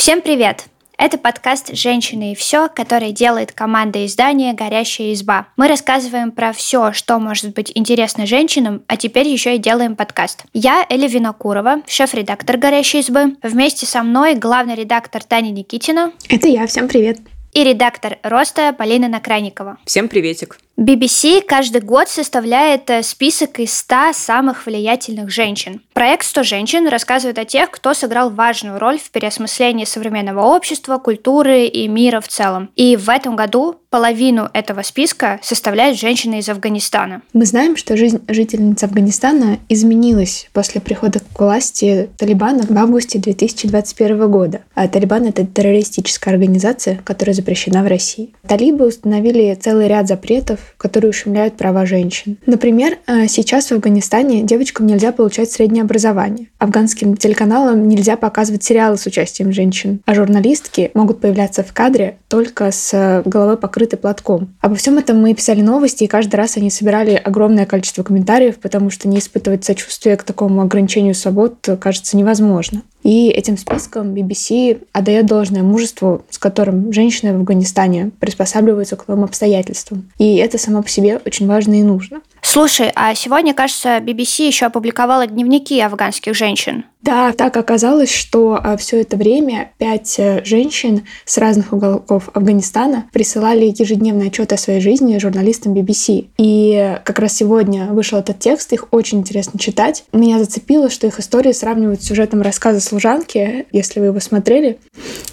Всем привет! Это подкаст «Женщины и все», который делает команда издания «Горящая изба». Мы рассказываем про все, что может быть интересно женщинам, а теперь еще и делаем подкаст. Я Эля Винокурова, шеф-редактор «Горящей избы». Вместе со мной главный редактор Таня Никитина. Это я, всем привет. И редактор «Роста» Полина Накрайникова. Всем приветик. BBC каждый год составляет э, список из 100 самых влиятельных женщин. Проект «100 женщин» рассказывает о тех, кто сыграл важную роль в переосмыслении современного общества, культуры и мира в целом. И в этом году половину этого списка составляют женщины из Афганистана. Мы знаем, что жизнь жительниц Афганистана изменилась после прихода к власти Талибана в августе 2021 года. А Талибан — это террористическая организация, которая запрещена в России. Талибы установили целый ряд запретов которые ущемляют права женщин. Например, э, сейчас в Афганистане девочкам нельзя получать среднее образование. Афганским телеканалам нельзя показывать сериалы с участием женщин, а журналистки могут появляться в кадре только с э, головой покрытой платком. Обо всем этом мы писали новости, и каждый раз они собирали огромное количество комментариев, потому что не испытывать сочувствие к такому ограничению свобод кажется невозможно. И этим списком BBC отдает должное мужеству, с которым женщины в Афганистане приспосабливаются к новым обстоятельствам. И это само по себе очень важно и нужно. Слушай, а сегодня, кажется, BBC еще опубликовала дневники афганских женщин. Да, так оказалось, что а, все это время пять э, женщин с разных уголков Афганистана присылали ежедневный отчет о своей жизни журналистам BBC. И как раз сегодня вышел этот текст, их очень интересно читать. Меня зацепило, что их истории сравнивают с сюжетом рассказа «Служанки», если вы его смотрели.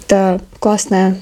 Это классная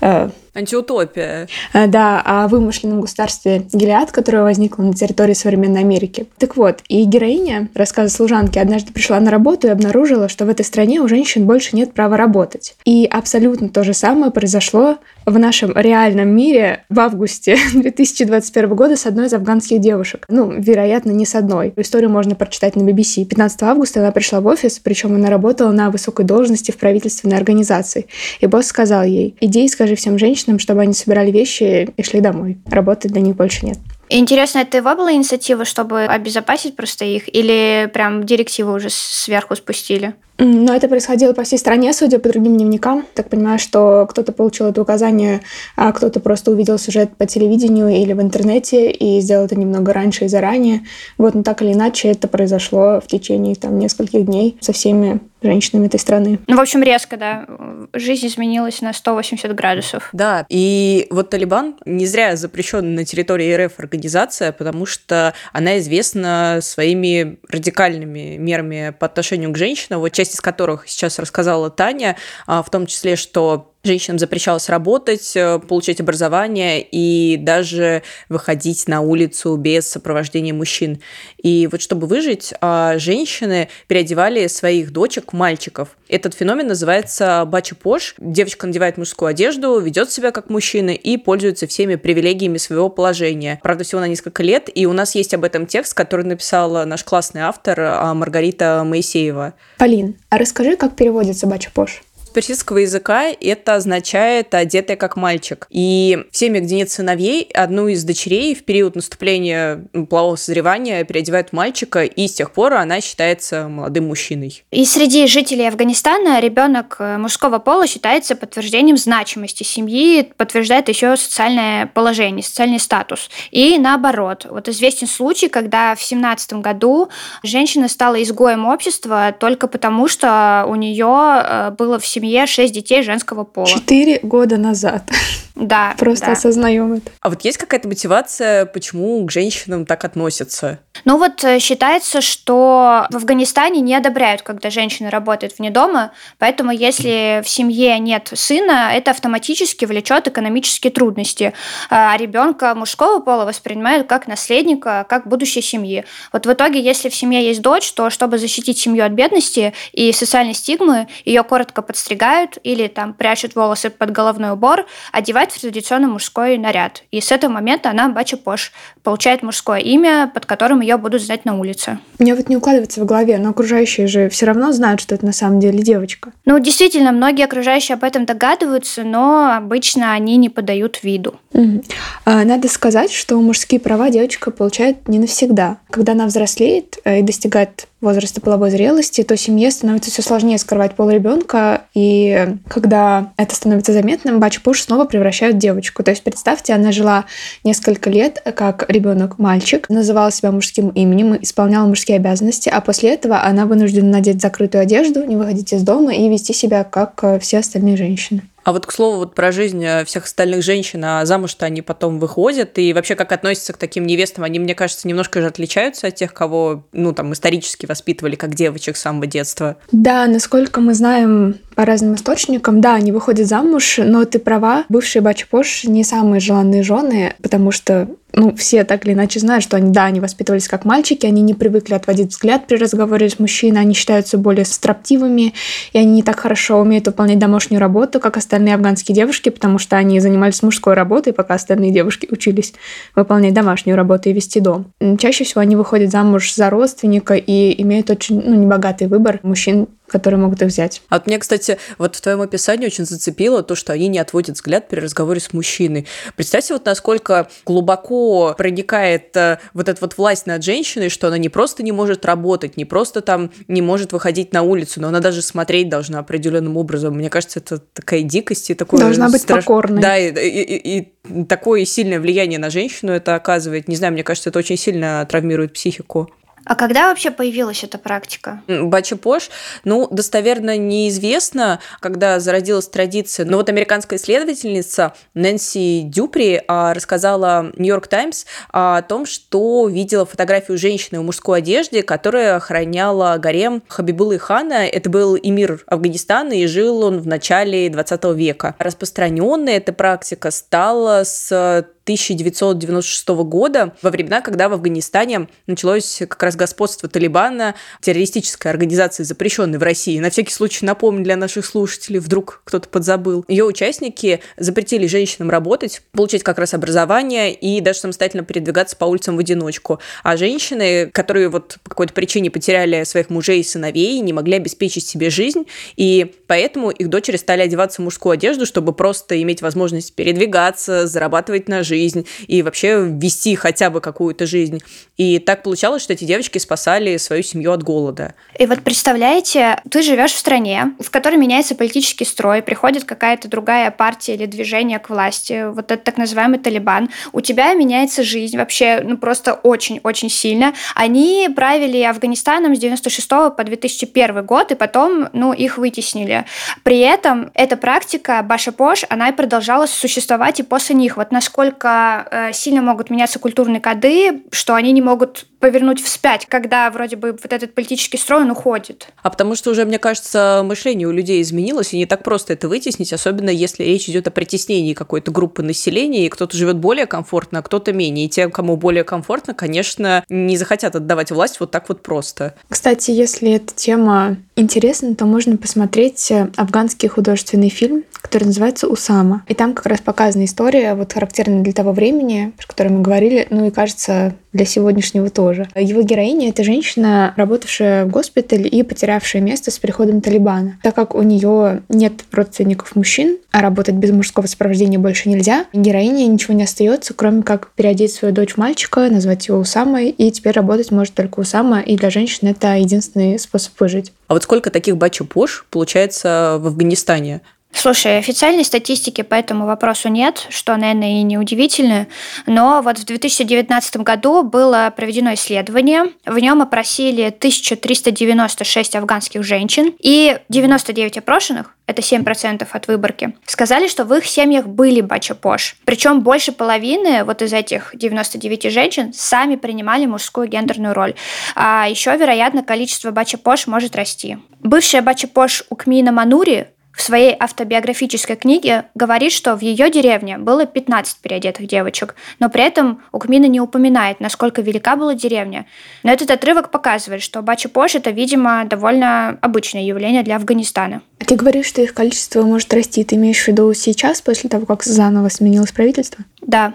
э, Антиутопия. А, да, о вымышленном государстве Гелиад, которое возникло на территории современной Америки. Так вот, и героиня рассказа служанки однажды пришла на работу и обнаружила, что в этой стране у женщин больше нет права работать. И абсолютно то же самое произошло в нашем реальном мире в августе 2021 года с одной из афганских девушек. Ну, вероятно, не с одной. Историю можно прочитать на BBC. 15 августа она пришла в офис, причем она работала на высокой должности в правительственной организации. И босс сказал ей, иди и скажи всем женщинам, женщинам, чтобы они собирали вещи и шли домой. Работы для них больше нет. Интересно, это его была инициатива, чтобы обезопасить просто их, или прям директивы уже сверху спустили? Но это происходило по всей стране, судя по другим дневникам. Так понимаю, что кто-то получил это указание, а кто-то просто увидел сюжет по телевидению или в интернете и сделал это немного раньше и заранее. Вот, но так или иначе это произошло в течение там нескольких дней со всеми женщинами этой страны. Ну, в общем, резко, да. Жизнь изменилась на 180 градусов. Да, и вот Талибан не зря запрещен на территории РФ организация, потому что она известна своими радикальными мерами по отношению к женщинам. Вот часть из которых сейчас рассказала Таня, а, в том числе, что Женщинам запрещалось работать, э, получать образование и даже выходить на улицу без сопровождения мужчин. И вот чтобы выжить, а, женщины переодевали своих дочек мальчиков. Этот феномен называется бачи-пош. Девочка надевает мужскую одежду, ведет себя как мужчина и пользуется всеми привилегиями своего положения. Правда, всего на несколько лет, и у нас есть об этом текст, который написал наш классный автор а, Маргарита Моисеева. Полин, а расскажи, как переводится бачи-пош? Персидского языка это означает «одетая как мальчик». И в семьях, где нет сыновей, одну из дочерей в период наступления полового созревания переодевают мальчика, и с тех пор она считается молодым мужчиной. И среди жителей Афганистана ребенок э, мужского пола считается подтверждением значимости семьи, подтверждает еще социальное положение, социальный статус. И наоборот, вот известен случай, когда в 17 году женщина стала изгоем общества только потому, что у нее э, было в семье семье шесть детей женского пола. Четыре года назад. Да. Просто да. осознаем это. А вот есть какая-то мотивация, почему к женщинам так относятся? Ну вот э, считается, что в Афганистане не одобряют, когда женщина работает вне дома, поэтому если в семье нет сына, это автоматически влечет экономические трудности. А ребенка мужского пола воспринимают как наследника, как будущее семьи. Вот в итоге, если в семье есть дочь, то чтобы защитить семью от бедности и социальной стигмы, ее коротко подстригают или там прячут волосы под головной убор, одевают в традиционный мужской наряд. И с этого момента она Бача Пош получает мужское имя, под которым ее будут знать на улице. Мне вот не укладывается в голове, но окружающие же все равно знают, что это на самом деле девочка. Ну, действительно, многие окружающие об этом догадываются, но обычно они не подают виду. Угу. Надо сказать, что мужские права девочка получает не навсегда. Когда она взрослеет э, и достигает возраста половой зрелости, то семье становится все сложнее скрывать пол ребенка, и когда это становится заметным, Бача-Пуш снова превращают в девочку. То есть представьте, она жила несколько лет как ребенок-мальчик, называла себя мужским именем, исполняла мужские обязанности, а после этого она вынуждена надеть закрытую одежду, не выходить из дома и вести себя как э, все остальные женщины. А вот, к слову, вот про жизнь э, всех остальных женщин, а замуж-то они потом выходят, и вообще как относятся к таким невестам, они, мне кажется, немножко же отличаются от тех, кого, ну, там, исторически воспитывали как девочек с самого детства. Да, насколько мы знаем по разным источникам, да, они выходят замуж, но ты права, бывшие бачи-пош не самые желанные жены, потому что ну, все так или иначе знают, что они, да, они воспитывались как мальчики, они не привыкли отводить взгляд при разговоре с мужчиной, они считаются более строптивыми, и они не так хорошо умеют выполнять домашнюю работу, как остальные афганские девушки, потому что они занимались мужской работой, пока остальные девушки учились выполнять домашнюю работу и вести дом. Чаще всего они выходят замуж за родственника и имеют очень ну, небогатый выбор мужчин которые могут их взять. А вот мне, кстати, вот в твоем описании очень зацепило то, что они не отводят взгляд при разговоре с мужчиной. Представьте, вот насколько глубоко проникает э, вот эта вот власть над женщиной, что она не просто не может работать, не просто там не может выходить на улицу, но она даже смотреть должна определенным образом. Мне кажется, это такая дикость и такое... Должна быть страш... покорной. Да, и, и, и, и такое сильное влияние на женщину это оказывает. Не знаю, мне кажется, это очень сильно травмирует психику. А когда вообще появилась эта практика? Бачи-пош, ну, достоверно неизвестно, когда зародилась традиция. Но вот американская исследовательница Нэнси Дюпри а, рассказала Нью-Йорк Таймс о том, что видела фотографию женщины в мужской одежде, которая охраняла гарем Хабибулы хана. Это был эмир Афганистана, и жил он в начале 20 века. Распространенная эта практика стала с 1996 года, во времена, когда в Афганистане началось как раз господство Талибана, террористической организации, запрещенной в России. На всякий случай напомню для наших слушателей, вдруг кто-то подзабыл. Ее участники запретили женщинам работать, получать как раз образование и даже самостоятельно передвигаться по улицам в одиночку. А женщины, которые вот по какой-то причине потеряли своих мужей и сыновей, не могли обеспечить себе жизнь, и поэтому их дочери стали одеваться в мужскую одежду, чтобы просто иметь возможность передвигаться, зарабатывать на жизнь, жизнь и вообще вести хотя бы какую-то жизнь. И так получалось, что эти девочки спасали свою семью от голода. И вот представляете, ты живешь в стране, в которой меняется политический строй, приходит какая-то другая партия или движение к власти, вот этот так называемый Талибан, у тебя меняется жизнь вообще, ну просто очень-очень сильно. Они правили Афганистаном с 96 по 2001 год, и потом, ну, их вытеснили. При этом эта практика Баша-Пош, она и продолжала существовать и после них. Вот насколько настолько э, сильно могут меняться культурные коды, что они не могут повернуть вспять, когда вроде бы вот этот политический строй, он уходит. А потому что уже, мне кажется, мышление у людей изменилось, и не так просто это вытеснить, особенно если речь идет о притеснении какой-то группы населения, и кто-то живет более комфортно, а кто-то менее. И те, кому более комфортно, конечно, не захотят отдавать власть вот так вот просто. Кстати, если эта тема интересна, то можно посмотреть афганский художественный фильм, который называется «Усама». И там как раз показана история, вот характерная для того времени, про которое мы говорили, ну и, кажется, для сегодняшнего тоже. Его героиня — это женщина, работавшая в госпитале и потерявшая место с приходом Талибана. Так как у нее нет родственников мужчин, а работать без мужского сопровождения больше нельзя, героине ничего не остается, кроме как переодеть свою дочь мальчика, назвать его Усамой, и теперь работать может только Усама, и для женщин это единственный способ выжить. А вот сколько таких бачу-пош получается в Афганистане? Слушай, официальной статистики по этому вопросу нет, что, наверное, и неудивительно. Но вот в 2019 году было проведено исследование. В нем опросили 1396 афганских женщин, и 99 опрошенных, это 7% от выборки, сказали, что в их семьях были бача-пош. Причем больше половины вот из этих 99 женщин сами принимали мужскую гендерную роль. А еще, вероятно, количество бача-пош может расти. Бывшая бача-пош Укмина Манури в своей автобиографической книге говорит, что в ее деревне было 15 переодетых девочек, но при этом Укмина не упоминает, насколько велика была деревня. Но этот отрывок показывает, что Бачи-Пош – это, видимо, довольно обычное явление для Афганистана. А ты говоришь, что их количество может расти. Ты имеешь в виду сейчас, после того, как заново сменилось правительство? Да,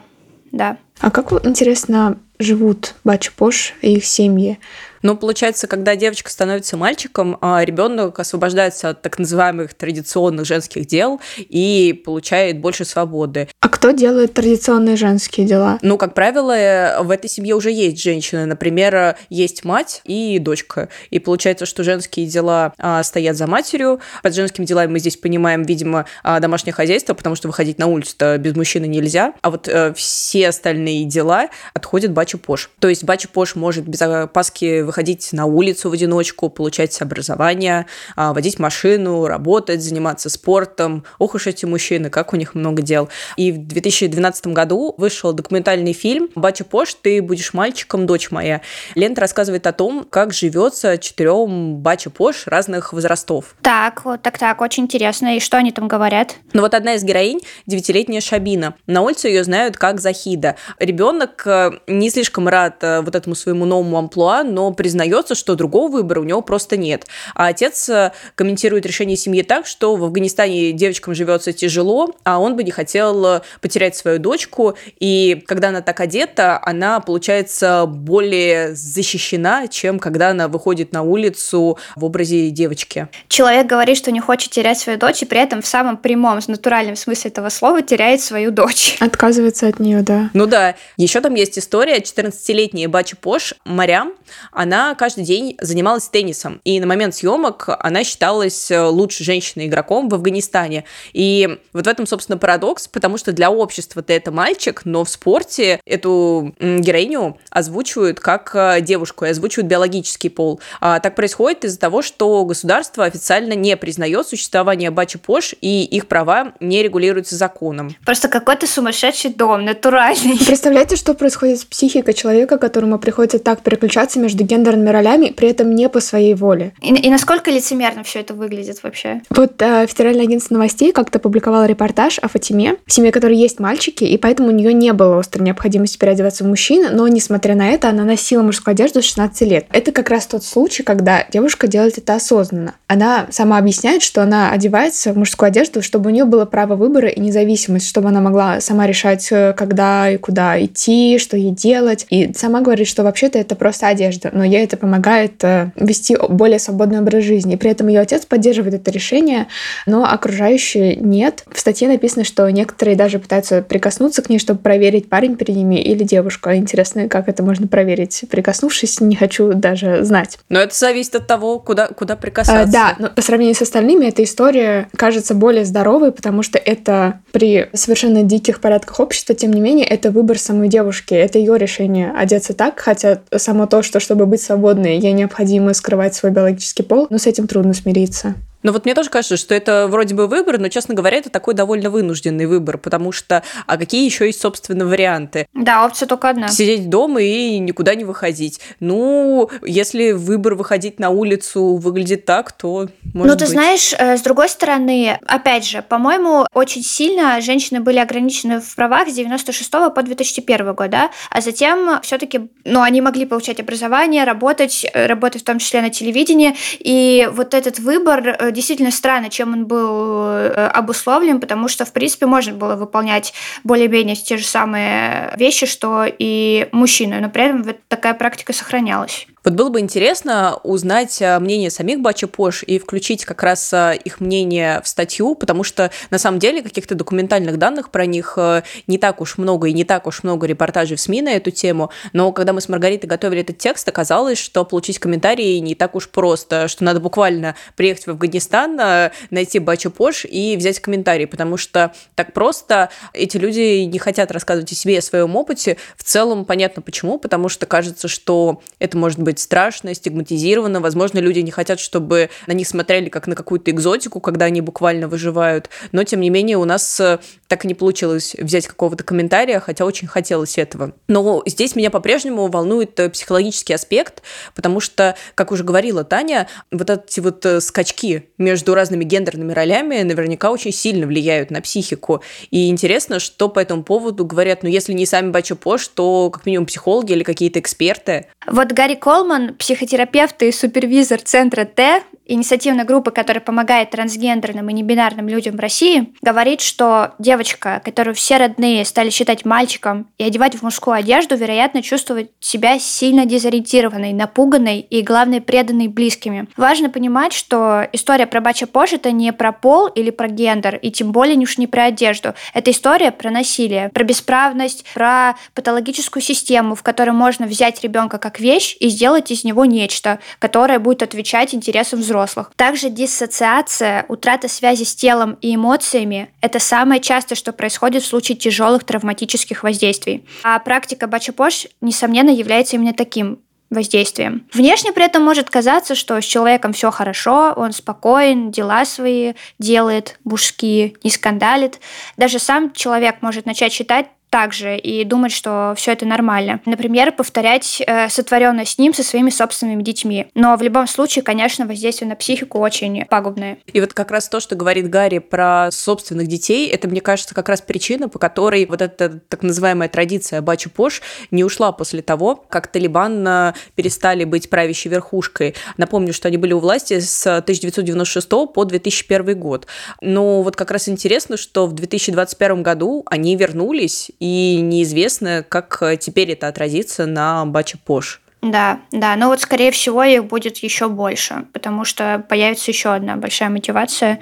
да. А как, интересно, живут Бачи-Пош и их семьи? Ну, получается, когда девочка становится мальчиком, а ребенок освобождается от так называемых традиционных женских дел и получает больше свободы. А кто делает традиционные женские дела? Ну, как правило, в этой семье уже есть женщины. Например, есть мать и дочка. И получается, что женские дела а, стоят за матерью. Под женскими делами мы здесь понимаем, видимо, а, домашнее хозяйство, потому что выходить на улицу-то без мужчины нельзя. А вот а, все остальные дела отходят бачу Пош. То есть бачу Пош может без опаски выходить на улицу в одиночку, получать образование, а, водить машину, работать, заниматься спортом. Ох уж эти мужчины, как у них много дел. И в 2012 году вышел документальный фильм «Бача Пош, ты будешь мальчиком, дочь моя». Лента рассказывает о том, как живется четырем Бача Пош разных возрастов. Так, вот так, так, очень интересно. И что они там говорят? Ну вот одна из героинь, девятилетняя Шабина. На улице ее знают как Захида. Ребенок э, не слишком рад э, вот этому своему новому амплуа, но признается, что другого выбора у него просто нет. А отец э, комментирует решение семьи так, что в Афганистане девочкам живется тяжело, а он бы не хотел э, потерять свою дочку. И когда она так одета, она, получается, более защищена, чем когда она выходит на улицу в образе девочки. Человек говорит, что не хочет терять свою дочь, и при этом в самом прямом, натуральном смысле этого слова теряет свою дочь. Отказывается от нее, да. Ну да. Еще там есть история. 14-летняя Бачи Пош, Марям, она она каждый день занималась теннисом. И на момент съемок она считалась э, лучшей женщиной-игроком в Афганистане. И вот в этом, собственно, парадокс, потому что для общества ты это мальчик, но в спорте эту героиню озвучивают как э, девушку и озвучивают биологический пол. А так происходит из-за того, что государство официально не признает существование бачи-пош, и их права не регулируются законом. Просто какой-то сумасшедший дом, натуральный. Представляете, что происходит с психикой человека, которому приходится так переключаться между гендерными гендерными ролями, при этом не по своей воле. И, и насколько лицемерно все это выглядит вообще? Вот э, Федеральное агентство новостей как-то публиковало репортаж о Фатиме, в семье которой есть мальчики, и поэтому у нее не было острой необходимости переодеваться в мужчину, но, несмотря на это, она носила мужскую одежду с 16 лет. Это как раз тот случай, когда девушка делает это осознанно. Она сама объясняет, что она одевается в мужскую одежду, чтобы у нее было право выбора и независимость, чтобы она могла сама решать, э, когда и куда идти, что ей делать. И сама говорит, что вообще-то это просто одежда, но ей это помогает э, вести более свободный образ жизни. И при этом ее отец поддерживает это решение, но окружающие нет. В статье написано, что некоторые даже пытаются прикоснуться к ней, чтобы проверить, парень перед ними или девушка. Интересно, как это можно проверить, прикоснувшись, не хочу даже знать. Но это зависит от того, куда, куда прикасаться. А, да, но по сравнению с остальными эта история кажется более здоровой, потому что это при совершенно диких порядках общества, тем не менее, это выбор самой девушки, это ее решение одеться так, хотя само то, что чтобы быть свободной, ей необходимо скрывать свой биологический пол, но с этим трудно смириться. Но вот мне тоже кажется, что это вроде бы выбор, но, честно говоря, это такой довольно вынужденный выбор, потому что, а какие еще есть, собственно, варианты? Да, опция только одна. Сидеть дома и никуда не выходить. Ну, если выбор выходить на улицу выглядит так, то может Ну, ты быть. знаешь, э, с другой стороны, опять же, по-моему, очень сильно женщины были ограничены в правах с 96 по 2001 год, да, а затем все-таки, ну, они могли получать образование, работать, э, работать в том числе на телевидении, и вот этот выбор э, действительно странно, чем он был э, обусловлен, потому что, в принципе, можно было выполнять более-менее те же самые вещи, что и мужчины, но при этом такая практика сохранялась. Вот было бы интересно узнать э, мнение самих Бача Пош и включить как раз э, их мнение в статью, потому что на самом деле каких-то документальных данных про них э, не так уж много и не так уж много репортажей в СМИ на эту тему, но когда мы с Маргаритой готовили этот текст, оказалось, что получить комментарии не так уж просто, что надо буквально приехать в Афганистан, найти Бача Пош и взять комментарий, потому что так просто эти люди не хотят рассказывать о себе и о своем опыте. В целом понятно почему, потому что кажется, что это может быть быть страшно, стигматизировано. Возможно, люди не хотят, чтобы на них смотрели как на какую-то экзотику, когда они буквально выживают. Но, тем не менее, у нас э, так и не получилось взять какого-то комментария, хотя очень хотелось этого. Но здесь меня по-прежнему волнует э, психологический аспект, потому что, как уже говорила Таня, вот эти вот э, скачки между разными гендерными ролями наверняка очень сильно влияют на психику. И интересно, что по этому поводу говорят, ну, если не сами Бача Пош, то как минимум психологи или какие-то эксперты. Вот Гарри Колман, психотерапевт и супервизор центра Т, инициативной группы, которая помогает трансгендерным и небинарным людям в России, говорит, что девочка, которую все родные стали считать мальчиком и одевать в мужскую одежду, вероятно, чувствует себя сильно дезориентированной, напуганной и, главное, преданной близкими. Важно понимать, что история про Бача Пош это не про пол или про гендер, и тем более уж не про одежду. Это история про насилие, про бесправность, про патологическую систему, в которой можно взять ребенка как вещь и сделать из него нечто, которое будет отвечать интересам взрослых. Также диссоциация, утрата связи с телом и эмоциями – это самое частое, что происходит в случае тяжелых травматических воздействий. А практика Бачапош, несомненно, является именно таким воздействием. Внешне при этом может казаться, что с человеком все хорошо, он спокоен, дела свои делает, мужские, не скандалит. Даже сам человек может начать считать также и думать, что все это нормально. Например, повторять э, сотворенное с ним со своими собственными детьми. Но в любом случае, конечно, воздействие на психику очень пагубное. И вот как раз то, что говорит Гарри про собственных детей, это, мне кажется, как раз причина, по которой вот эта так называемая традиция Бачу Пош не ушла после того, как Талибан перестали быть правящей верхушкой. Напомню, что они были у власти с 1996 по 2001 год. Но вот как раз интересно, что в 2021 году они вернулись и неизвестно, как э, теперь это отразится на Бача Пош. Да, да, но вот скорее всего их будет еще больше, потому что появится еще одна большая мотивация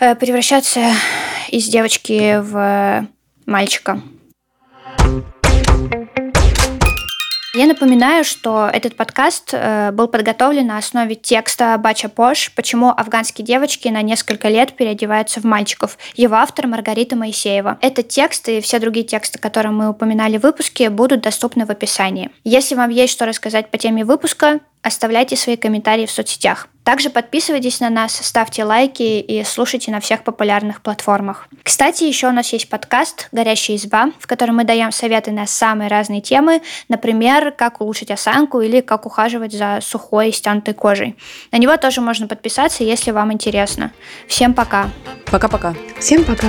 э, превращаться из девочки в мальчика. Я напоминаю, что этот подкаст э, был подготовлен на основе текста Бача Пош «Почему афганские девочки на несколько лет переодеваются в мальчиков». Его автор Маргарита Моисеева. Этот текст и все другие тексты, которые мы упоминали в выпуске, будут доступны в описании. Если вам есть что рассказать по теме выпуска, оставляйте свои комментарии в соцсетях. Также подписывайтесь на нас, ставьте лайки и слушайте на всех популярных платформах. Кстати, еще у нас есть подкаст «Горящая изба», в котором мы даем советы на самые разные темы, например, как улучшить осанку или как ухаживать за сухой и стянутой кожей. На него тоже можно подписаться, если вам интересно. Всем пока. Пока-пока. Всем пока.